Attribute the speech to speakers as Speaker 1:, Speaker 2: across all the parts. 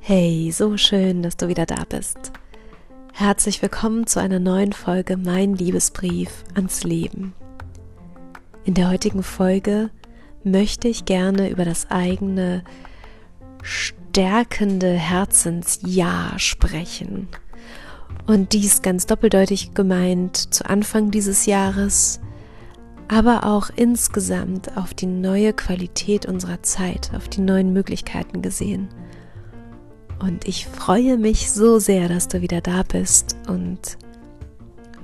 Speaker 1: Hey, so schön, dass du wieder da bist. Herzlich willkommen zu einer neuen Folge Mein Liebesbrief ans Leben. In der heutigen Folge möchte ich gerne über das eigene stärkende Herzensja sprechen. Und dies ganz doppeldeutig gemeint zu Anfang dieses Jahres, aber auch insgesamt auf die neue Qualität unserer Zeit, auf die neuen Möglichkeiten gesehen. Und ich freue mich so sehr, dass du wieder da bist und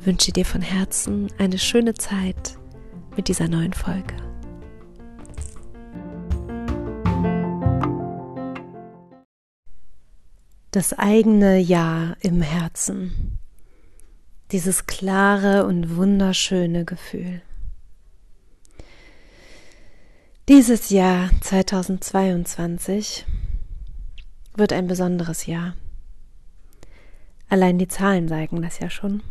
Speaker 1: wünsche dir von Herzen eine schöne Zeit mit dieser neuen Folge. Das eigene Ja im Herzen. Dieses klare und wunderschöne Gefühl. Dieses Jahr 2022 wird ein besonderes Jahr. Allein die Zahlen zeigen das ja schon.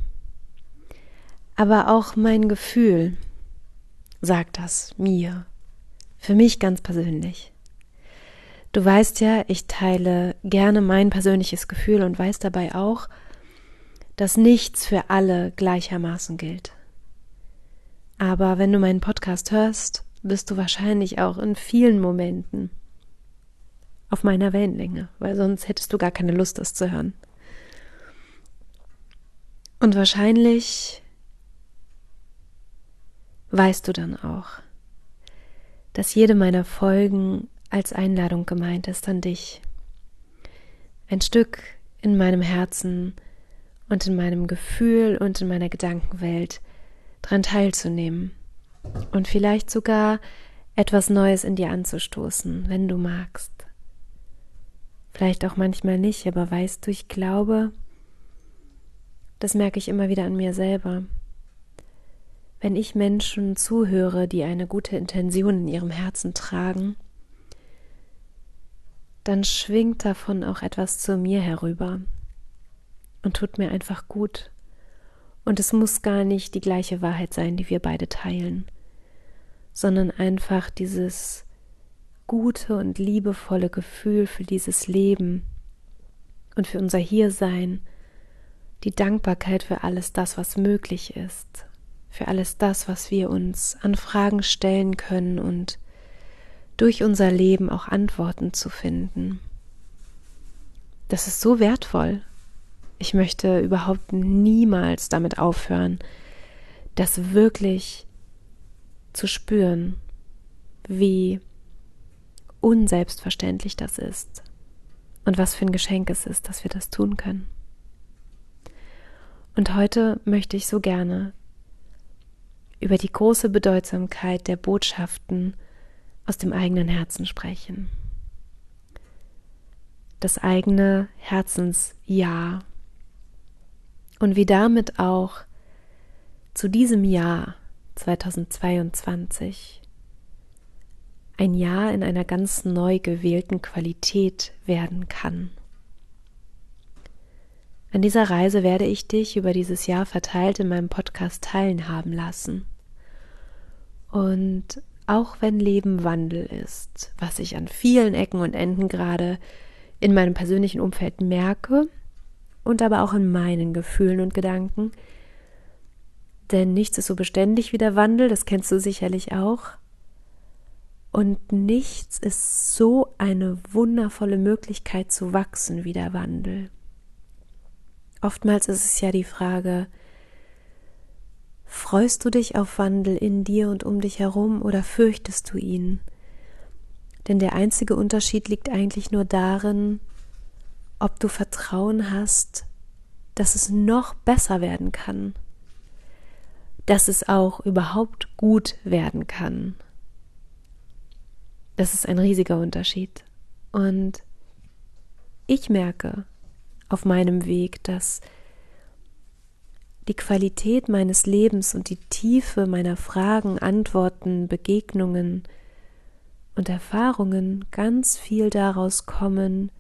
Speaker 1: Aber auch mein Gefühl sagt das mir, für mich ganz persönlich. Du weißt ja, ich teile gerne mein persönliches Gefühl und weiß dabei auch, dass nichts für alle gleichermaßen gilt. Aber wenn du meinen Podcast hörst, bist du wahrscheinlich auch in vielen Momenten auf meiner Wellenlänge, weil sonst hättest du gar keine Lust, das zu hören. Und wahrscheinlich weißt du dann auch, dass jede meiner Folgen als Einladung gemeint ist an dich. Ein Stück in meinem Herzen und in meinem Gefühl und in meiner Gedankenwelt dran teilzunehmen und vielleicht sogar etwas Neues in dir anzustoßen, wenn du magst. Vielleicht auch manchmal nicht, aber weißt du, ich glaube, das merke ich immer wieder an mir selber. Wenn ich Menschen zuhöre, die eine gute Intention in ihrem Herzen tragen, dann schwingt davon auch etwas zu mir herüber und tut mir einfach gut. Und es muss gar nicht die gleiche Wahrheit sein, die wir beide teilen, sondern einfach dieses gute und liebevolle Gefühl für dieses Leben und für unser Hiersein, die Dankbarkeit für alles das, was möglich ist, für alles das, was wir uns an Fragen stellen können und durch unser Leben auch Antworten zu finden. Das ist so wertvoll. Ich möchte überhaupt niemals damit aufhören, das wirklich zu spüren, wie unselbstverständlich das ist und was für ein Geschenk es ist, dass wir das tun können. Und heute möchte ich so gerne über die große Bedeutsamkeit der Botschaften aus dem eigenen Herzen sprechen. Das eigene Herzensja und wie damit auch zu diesem Jahr 2022 ein Jahr in einer ganz neu gewählten Qualität werden kann. An dieser Reise werde ich dich über dieses Jahr verteilt in meinem Podcast teilhaben lassen. Und auch wenn Leben Wandel ist, was ich an vielen Ecken und Enden gerade in meinem persönlichen Umfeld merke und aber auch in meinen Gefühlen und Gedanken, denn nichts ist so beständig wie der Wandel, das kennst du sicherlich auch, und nichts ist so eine wundervolle Möglichkeit zu wachsen wie der Wandel. Oftmals ist es ja die Frage, freust du dich auf Wandel in dir und um dich herum oder fürchtest du ihn? Denn der einzige Unterschied liegt eigentlich nur darin, ob du Vertrauen hast, dass es noch besser werden kann, dass es auch überhaupt gut werden kann. Das ist ein riesiger Unterschied. Und ich merke auf meinem Weg, dass die Qualität meines Lebens und die Tiefe meiner Fragen, Antworten, Begegnungen und Erfahrungen ganz viel daraus kommen,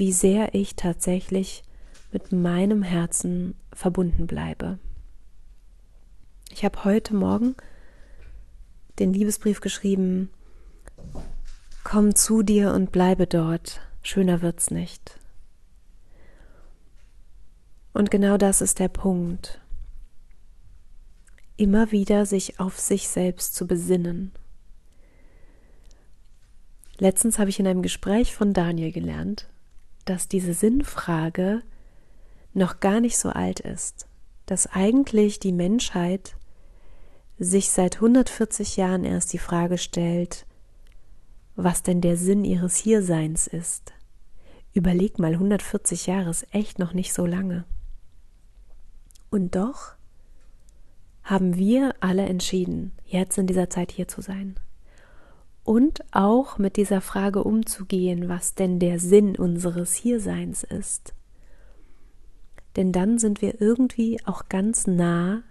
Speaker 1: wie sehr ich tatsächlich mit meinem Herzen verbunden bleibe. Ich habe heute Morgen den Liebesbrief geschrieben, komm zu dir und bleibe dort, schöner wird's nicht. Und genau das ist der Punkt. Immer wieder sich auf sich selbst zu besinnen. Letztens habe ich in einem Gespräch von Daniel gelernt, dass diese Sinnfrage noch gar nicht so alt ist, dass eigentlich die Menschheit sich seit 140 Jahren erst die Frage stellt, was denn der Sinn ihres Hierseins ist. Überleg mal, 140 Jahre ist echt noch nicht so lange. Und doch haben wir alle entschieden, jetzt in dieser Zeit hier zu sein. Und auch mit dieser Frage umzugehen, was denn der Sinn unseres Hierseins ist. Denn dann sind wir irgendwie auch ganz nah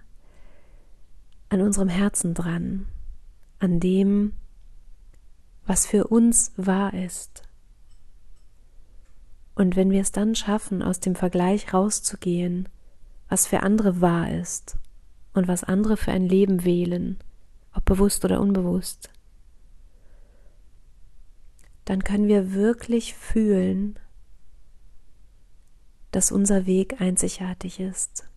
Speaker 1: an unserem Herzen dran, an dem, was für uns wahr ist. Und wenn wir es dann schaffen, aus dem Vergleich rauszugehen, was für andere wahr ist und was andere für ein Leben wählen, ob bewusst oder unbewusst, dann können wir wirklich fühlen, dass unser Weg einzigartig ist.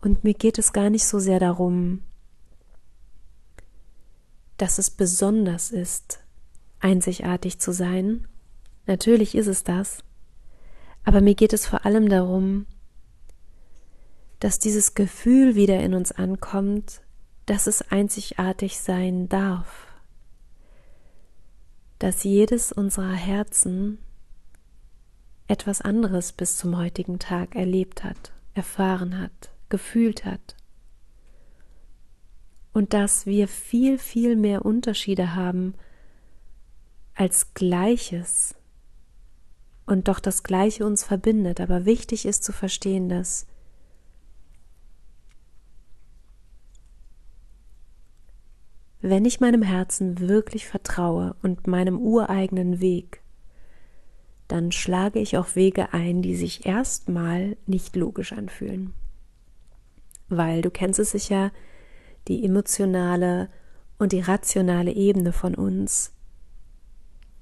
Speaker 1: Und mir geht es gar nicht so sehr darum, dass es besonders ist, einzigartig zu sein. Natürlich ist es das. Aber mir geht es vor allem darum, dass dieses Gefühl wieder in uns ankommt, dass es einzigartig sein darf, dass jedes unserer Herzen etwas anderes bis zum heutigen Tag erlebt hat, erfahren hat, gefühlt hat. Und dass wir viel, viel mehr Unterschiede haben als Gleiches und doch das Gleiche uns verbindet. Aber wichtig ist zu verstehen, dass wenn ich meinem Herzen wirklich vertraue und meinem ureigenen Weg, dann schlage ich auch Wege ein, die sich erstmal nicht logisch anfühlen. Weil du kennst es sicher, die emotionale und die rationale Ebene von uns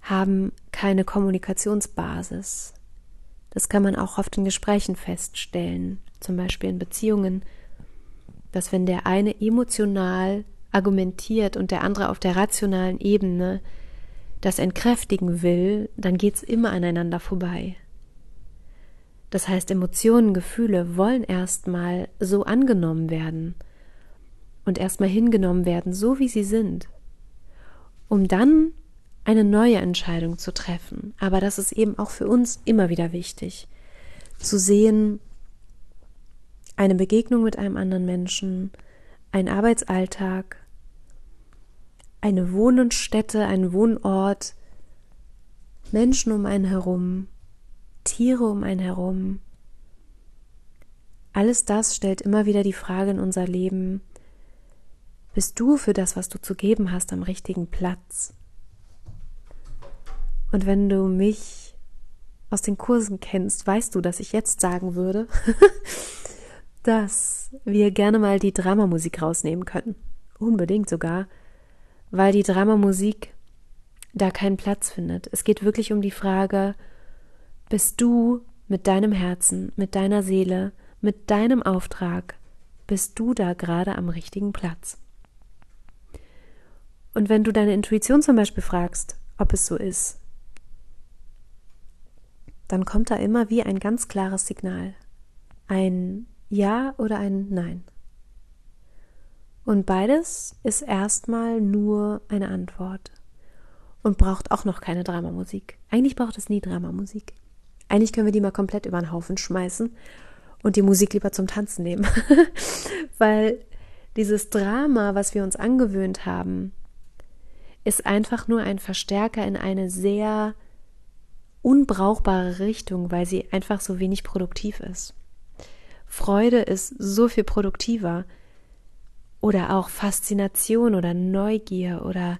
Speaker 1: haben keine Kommunikationsbasis. Das kann man auch oft in Gesprächen feststellen, zum Beispiel in Beziehungen, dass wenn der eine emotional argumentiert und der andere auf der rationalen Ebene das entkräftigen will, dann geht's immer aneinander vorbei. Das heißt, Emotionen, Gefühle wollen erstmal so angenommen werden und erstmal hingenommen werden, so wie sie sind, um dann eine neue Entscheidung zu treffen. Aber das ist eben auch für uns immer wieder wichtig, zu sehen, eine Begegnung mit einem anderen Menschen, ein Arbeitsalltag, eine Wohnungsstätte, ein Wohnort, Menschen um einen herum, Tiere um einen herum. Alles das stellt immer wieder die Frage in unser Leben, bist du für das, was du zu geben hast, am richtigen Platz? Und wenn du mich aus den Kursen kennst, weißt du, dass ich jetzt sagen würde, dass wir gerne mal die Dramamusik rausnehmen können. Unbedingt sogar, weil die Dramamusik da keinen Platz findet. Es geht wirklich um die Frage, bist du mit deinem Herzen, mit deiner Seele, mit deinem Auftrag, bist du da gerade am richtigen Platz? Und wenn du deine Intuition zum Beispiel fragst, ob es so ist, dann kommt da immer wie ein ganz klares Signal. Ein Ja oder ein Nein. Und beides ist erstmal nur eine Antwort und braucht auch noch keine Dramamusik. Eigentlich braucht es nie Dramamusik. Eigentlich können wir die mal komplett über den Haufen schmeißen und die Musik lieber zum Tanzen nehmen. Weil dieses Drama, was wir uns angewöhnt haben, ist einfach nur ein Verstärker in eine sehr unbrauchbare Richtung, weil sie einfach so wenig produktiv ist. Freude ist so viel produktiver. Oder auch Faszination oder Neugier oder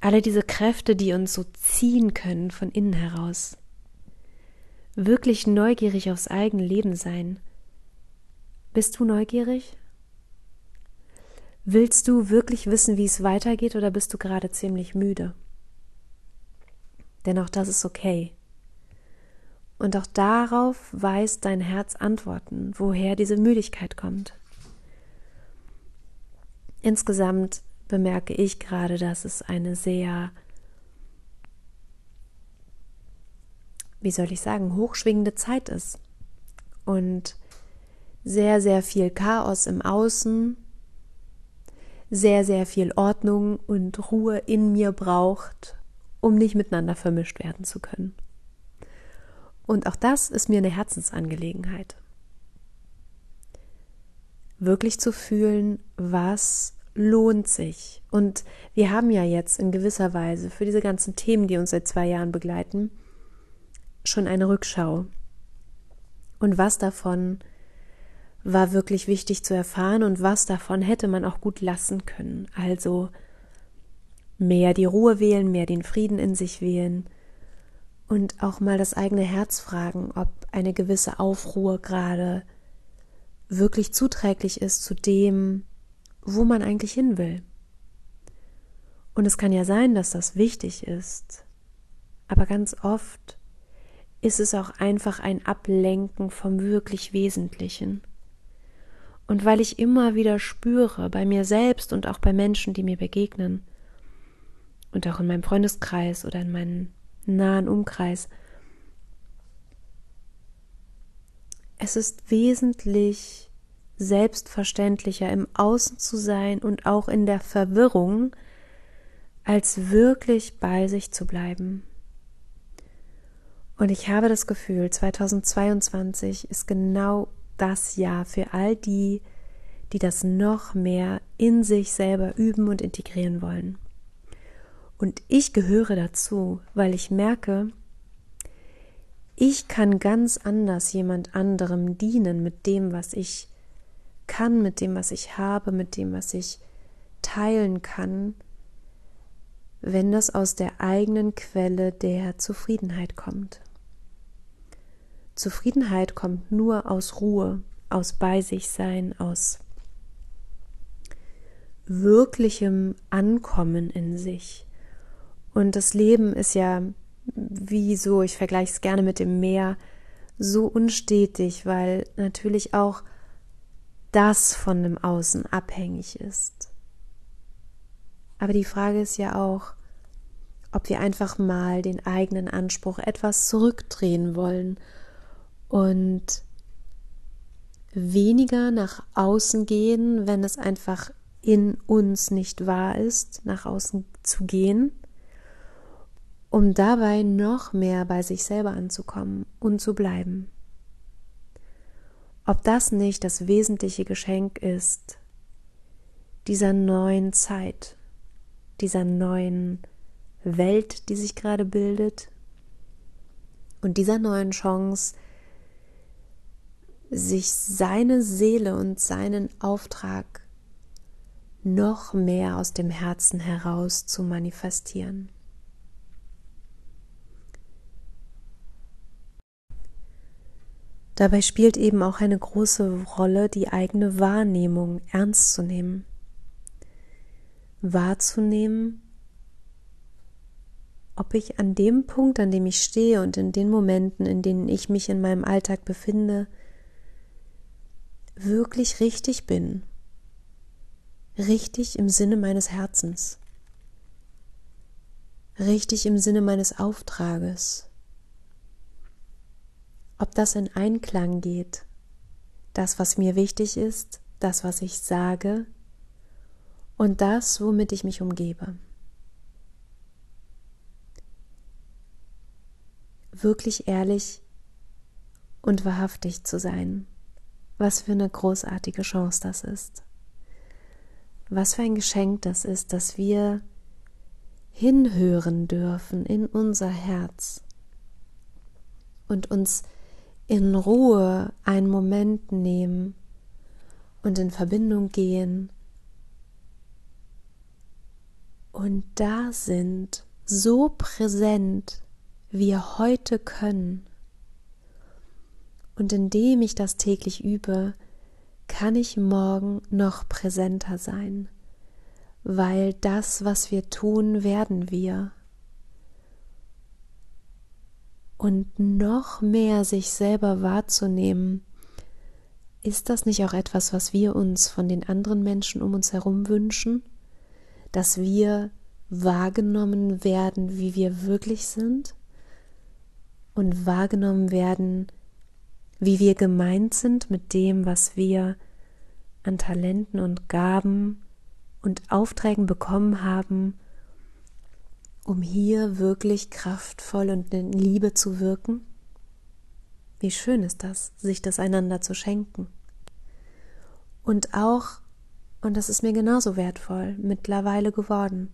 Speaker 1: alle diese Kräfte, die uns so ziehen können von innen heraus. Wirklich neugierig aufs eigene Leben sein. Bist du neugierig? Willst du wirklich wissen, wie es weitergeht oder bist du gerade ziemlich müde? Denn auch das ist okay. Und auch darauf weiß dein Herz Antworten, woher diese Müdigkeit kommt. Insgesamt bemerke ich gerade, dass es eine sehr, wie soll ich sagen, hochschwingende Zeit ist. Und sehr, sehr viel Chaos im Außen, sehr, sehr viel Ordnung und Ruhe in mir braucht, um nicht miteinander vermischt werden zu können. Und auch das ist mir eine Herzensangelegenheit. Wirklich zu fühlen, was lohnt sich. Und wir haben ja jetzt in gewisser Weise für diese ganzen Themen, die uns seit zwei Jahren begleiten, schon eine Rückschau. Und was davon war wirklich wichtig zu erfahren und was davon hätte man auch gut lassen können. Also mehr die Ruhe wählen, mehr den Frieden in sich wählen und auch mal das eigene Herz fragen, ob eine gewisse Aufruhr gerade wirklich zuträglich ist zu dem, wo man eigentlich hin will. Und es kann ja sein, dass das wichtig ist, aber ganz oft ist es auch einfach ein Ablenken vom wirklich Wesentlichen. Und weil ich immer wieder spüre, bei mir selbst und auch bei Menschen, die mir begegnen, und auch in meinem Freundeskreis oder in meinem nahen Umkreis, es ist wesentlich selbstverständlicher im Außen zu sein und auch in der Verwirrung, als wirklich bei sich zu bleiben. Und ich habe das Gefühl, 2022 ist genau das Jahr für all die, die das noch mehr in sich selber üben und integrieren wollen. Und ich gehöre dazu, weil ich merke, ich kann ganz anders jemand anderem dienen mit dem, was ich kann, mit dem, was ich habe, mit dem, was ich teilen kann, wenn das aus der eigenen Quelle der Zufriedenheit kommt. Zufriedenheit kommt nur aus Ruhe, aus bei sich sein, aus wirklichem Ankommen in sich. Und das Leben ist ja wie so, ich vergleiche es gerne mit dem Meer, so unstetig, weil natürlich auch das von dem Außen abhängig ist. Aber die Frage ist ja auch, ob wir einfach mal den eigenen Anspruch etwas zurückdrehen wollen und weniger nach außen gehen, wenn es einfach in uns nicht wahr ist, nach außen zu gehen, um dabei noch mehr bei sich selber anzukommen und zu bleiben ob das nicht das wesentliche Geschenk ist dieser neuen Zeit, dieser neuen Welt, die sich gerade bildet und dieser neuen Chance, sich seine Seele und seinen Auftrag noch mehr aus dem Herzen heraus zu manifestieren. Dabei spielt eben auch eine große Rolle, die eigene Wahrnehmung ernst zu nehmen. Wahrzunehmen, ob ich an dem Punkt, an dem ich stehe und in den Momenten, in denen ich mich in meinem Alltag befinde, wirklich richtig bin. Richtig im Sinne meines Herzens. Richtig im Sinne meines Auftrages ob das in Einklang geht, das, was mir wichtig ist, das, was ich sage und das, womit ich mich umgebe. Wirklich ehrlich und wahrhaftig zu sein. Was für eine großartige Chance das ist. Was für ein Geschenk das ist, dass wir hinhören dürfen in unser Herz und uns in Ruhe einen Moment nehmen und in Verbindung gehen und da sind, so präsent wir heute können. Und indem ich das täglich übe, kann ich morgen noch präsenter sein weil das, was wir tun, werden wir. Und noch mehr sich selber wahrzunehmen, ist das nicht auch etwas, was wir uns von den anderen Menschen um uns herum wünschen? Dass wir wahrgenommen werden, wie wir wirklich sind? Und wahrgenommen werden, wie wir gemeint sind mit dem, was wir an Talenten und Gaben und Aufträgen bekommen haben, um hier wirklich kraftvoll und in Liebe zu wirken? Wie schön ist das, sich das einander zu schenken. Und auch, und das ist mir genauso wertvoll, mittlerweile geworden,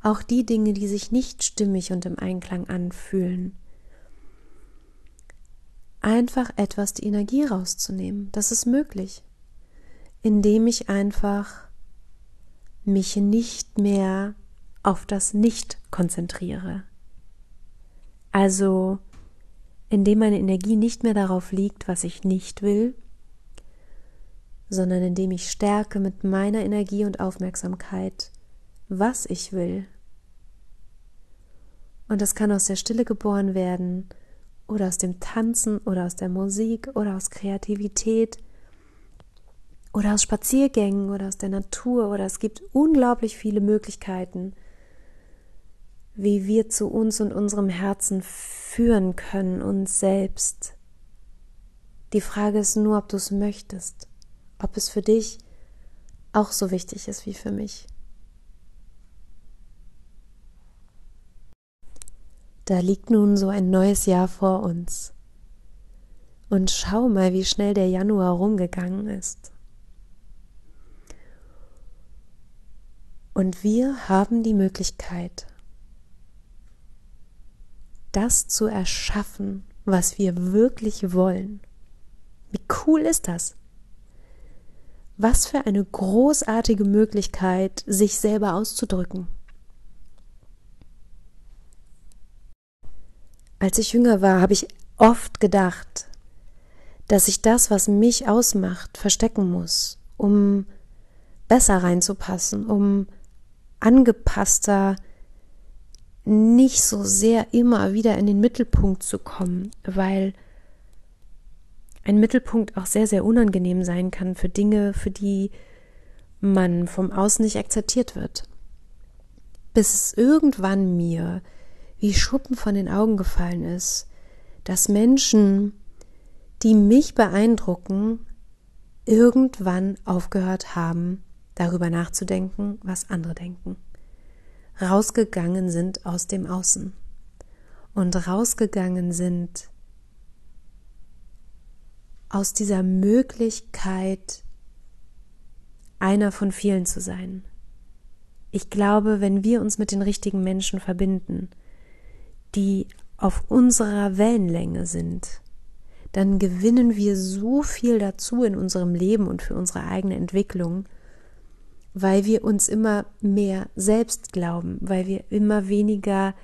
Speaker 1: auch die Dinge, die sich nicht stimmig und im Einklang anfühlen, einfach etwas die Energie rauszunehmen. Das ist möglich, indem ich einfach mich nicht mehr auf das Nicht konzentriere. Also indem meine Energie nicht mehr darauf liegt, was ich nicht will, sondern indem ich stärke mit meiner Energie und Aufmerksamkeit, was ich will. Und das kann aus der Stille geboren werden oder aus dem Tanzen oder aus der Musik oder aus Kreativität oder aus Spaziergängen oder aus der Natur oder es gibt unglaublich viele Möglichkeiten, wie wir zu uns und unserem Herzen führen können, uns selbst. Die Frage ist nur, ob du es möchtest, ob es für dich auch so wichtig ist wie für mich. Da liegt nun so ein neues Jahr vor uns. Und schau mal, wie schnell der Januar rumgegangen ist. Und wir haben die Möglichkeit, das zu erschaffen, was wir wirklich wollen. Wie cool ist das? Was für eine großartige Möglichkeit, sich selber auszudrücken. Als ich jünger war, habe ich oft gedacht, dass ich das, was mich ausmacht, verstecken muss, um besser reinzupassen, um angepasster nicht so sehr immer wieder in den Mittelpunkt zu kommen, weil ein Mittelpunkt auch sehr, sehr unangenehm sein kann für Dinge, für die man vom Außen nicht akzeptiert wird. Bis es irgendwann mir wie Schuppen von den Augen gefallen ist, dass Menschen, die mich beeindrucken, irgendwann aufgehört haben, darüber nachzudenken, was andere denken rausgegangen sind aus dem Außen und rausgegangen sind aus dieser Möglichkeit, einer von vielen zu sein. Ich glaube, wenn wir uns mit den richtigen Menschen verbinden, die auf unserer Wellenlänge sind, dann gewinnen wir so viel dazu in unserem Leben und für unsere eigene Entwicklung, weil wir uns immer mehr selbst glauben, weil wir immer weniger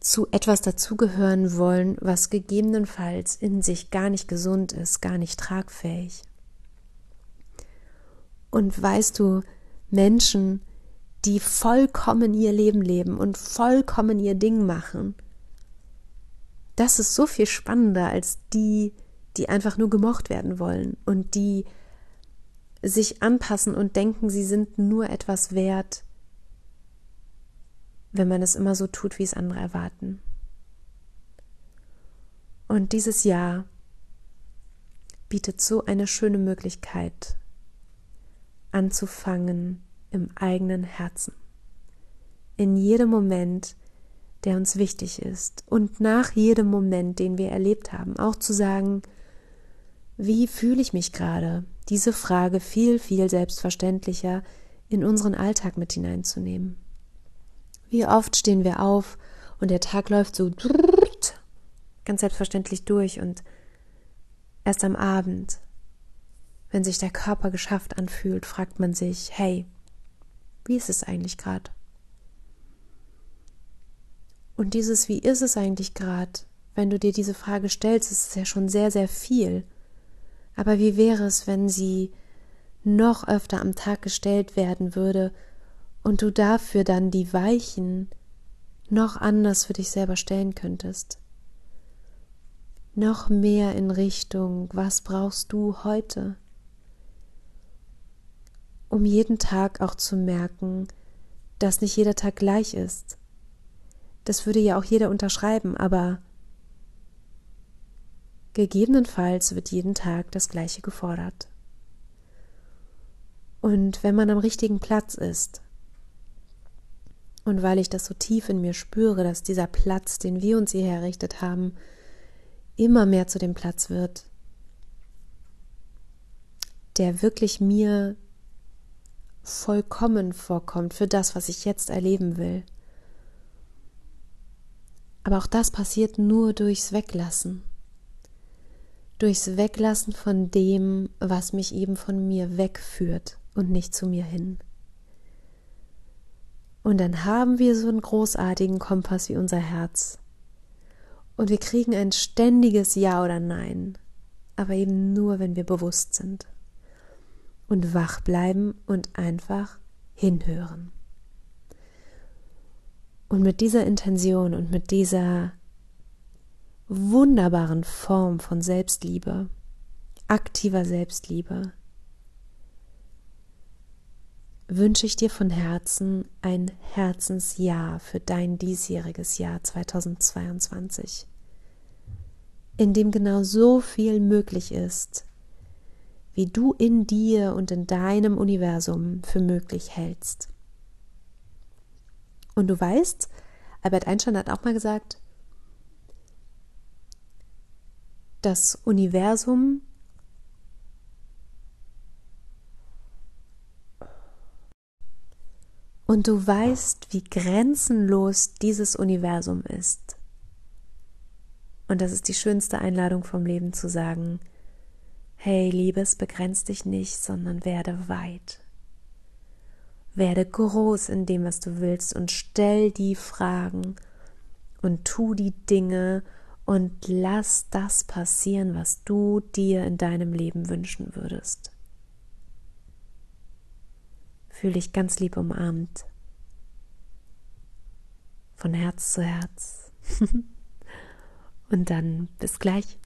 Speaker 1: zu etwas dazugehören wollen, was gegebenenfalls in sich gar nicht gesund ist, gar nicht tragfähig. Und weißt du, Menschen, die vollkommen ihr Leben leben und vollkommen ihr Ding machen, das ist so viel spannender als die, die einfach nur gemocht werden wollen und die sich anpassen und denken, sie sind nur etwas wert, wenn man es immer so tut, wie es andere erwarten. Und dieses Jahr bietet so eine schöne Möglichkeit, anzufangen im eigenen Herzen. In jedem Moment, der uns wichtig ist und nach jedem Moment, den wir erlebt haben, auch zu sagen, wie fühle ich mich gerade? Diese Frage viel, viel selbstverständlicher in unseren Alltag mit hineinzunehmen. Wie oft stehen wir auf und der Tag läuft so ganz selbstverständlich durch und erst am Abend, wenn sich der Körper geschafft anfühlt, fragt man sich, hey, wie ist es eigentlich gerade? Und dieses Wie ist es eigentlich gerade, wenn du dir diese Frage stellst, ist es ja schon sehr, sehr viel. Aber wie wäre es, wenn sie noch öfter am Tag gestellt werden würde und du dafür dann die Weichen noch anders für dich selber stellen könntest. Noch mehr in Richtung, was brauchst du heute? Um jeden Tag auch zu merken, dass nicht jeder Tag gleich ist. Das würde ja auch jeder unterschreiben, aber gegebenenfalls wird jeden Tag das Gleiche gefordert. Und wenn man am richtigen Platz ist, und weil ich das so tief in mir spüre, dass dieser Platz, den wir uns hierher errichtet haben, immer mehr zu dem Platz wird, der wirklich mir vollkommen vorkommt für das, was ich jetzt erleben will. Aber auch das passiert nur durchs Weglassen. Durchs Weglassen von dem, was mich eben von mir wegführt und nicht zu mir hin. Und dann haben wir so einen großartigen Kompass wie unser Herz. Und wir kriegen ein ständiges Ja oder Nein, aber eben nur, wenn wir bewusst sind. Und wach bleiben und einfach hinhören. Und mit dieser Intention und mit dieser wunderbaren Form von Selbstliebe, aktiver Selbstliebe, wünsche ich dir von Herzen ein Herzensjahr für dein diesjähriges Jahr 2022, in dem genau so viel möglich ist, wie du in dir und in deinem Universum für möglich hältst. Und du weißt, Albert Einstein hat auch mal gesagt, das Universum und du weißt, wie grenzenlos dieses Universum ist. Und das ist die schönste Einladung vom Leben zu sagen, hey Liebes, begrenz dich nicht, sondern werde weit. Werde groß in dem, was du willst und stell die Fragen und tu die Dinge und lass das passieren, was du dir in deinem Leben wünschen würdest. Fühl dich ganz lieb umarmt. Von Herz zu Herz. Und dann bis gleich.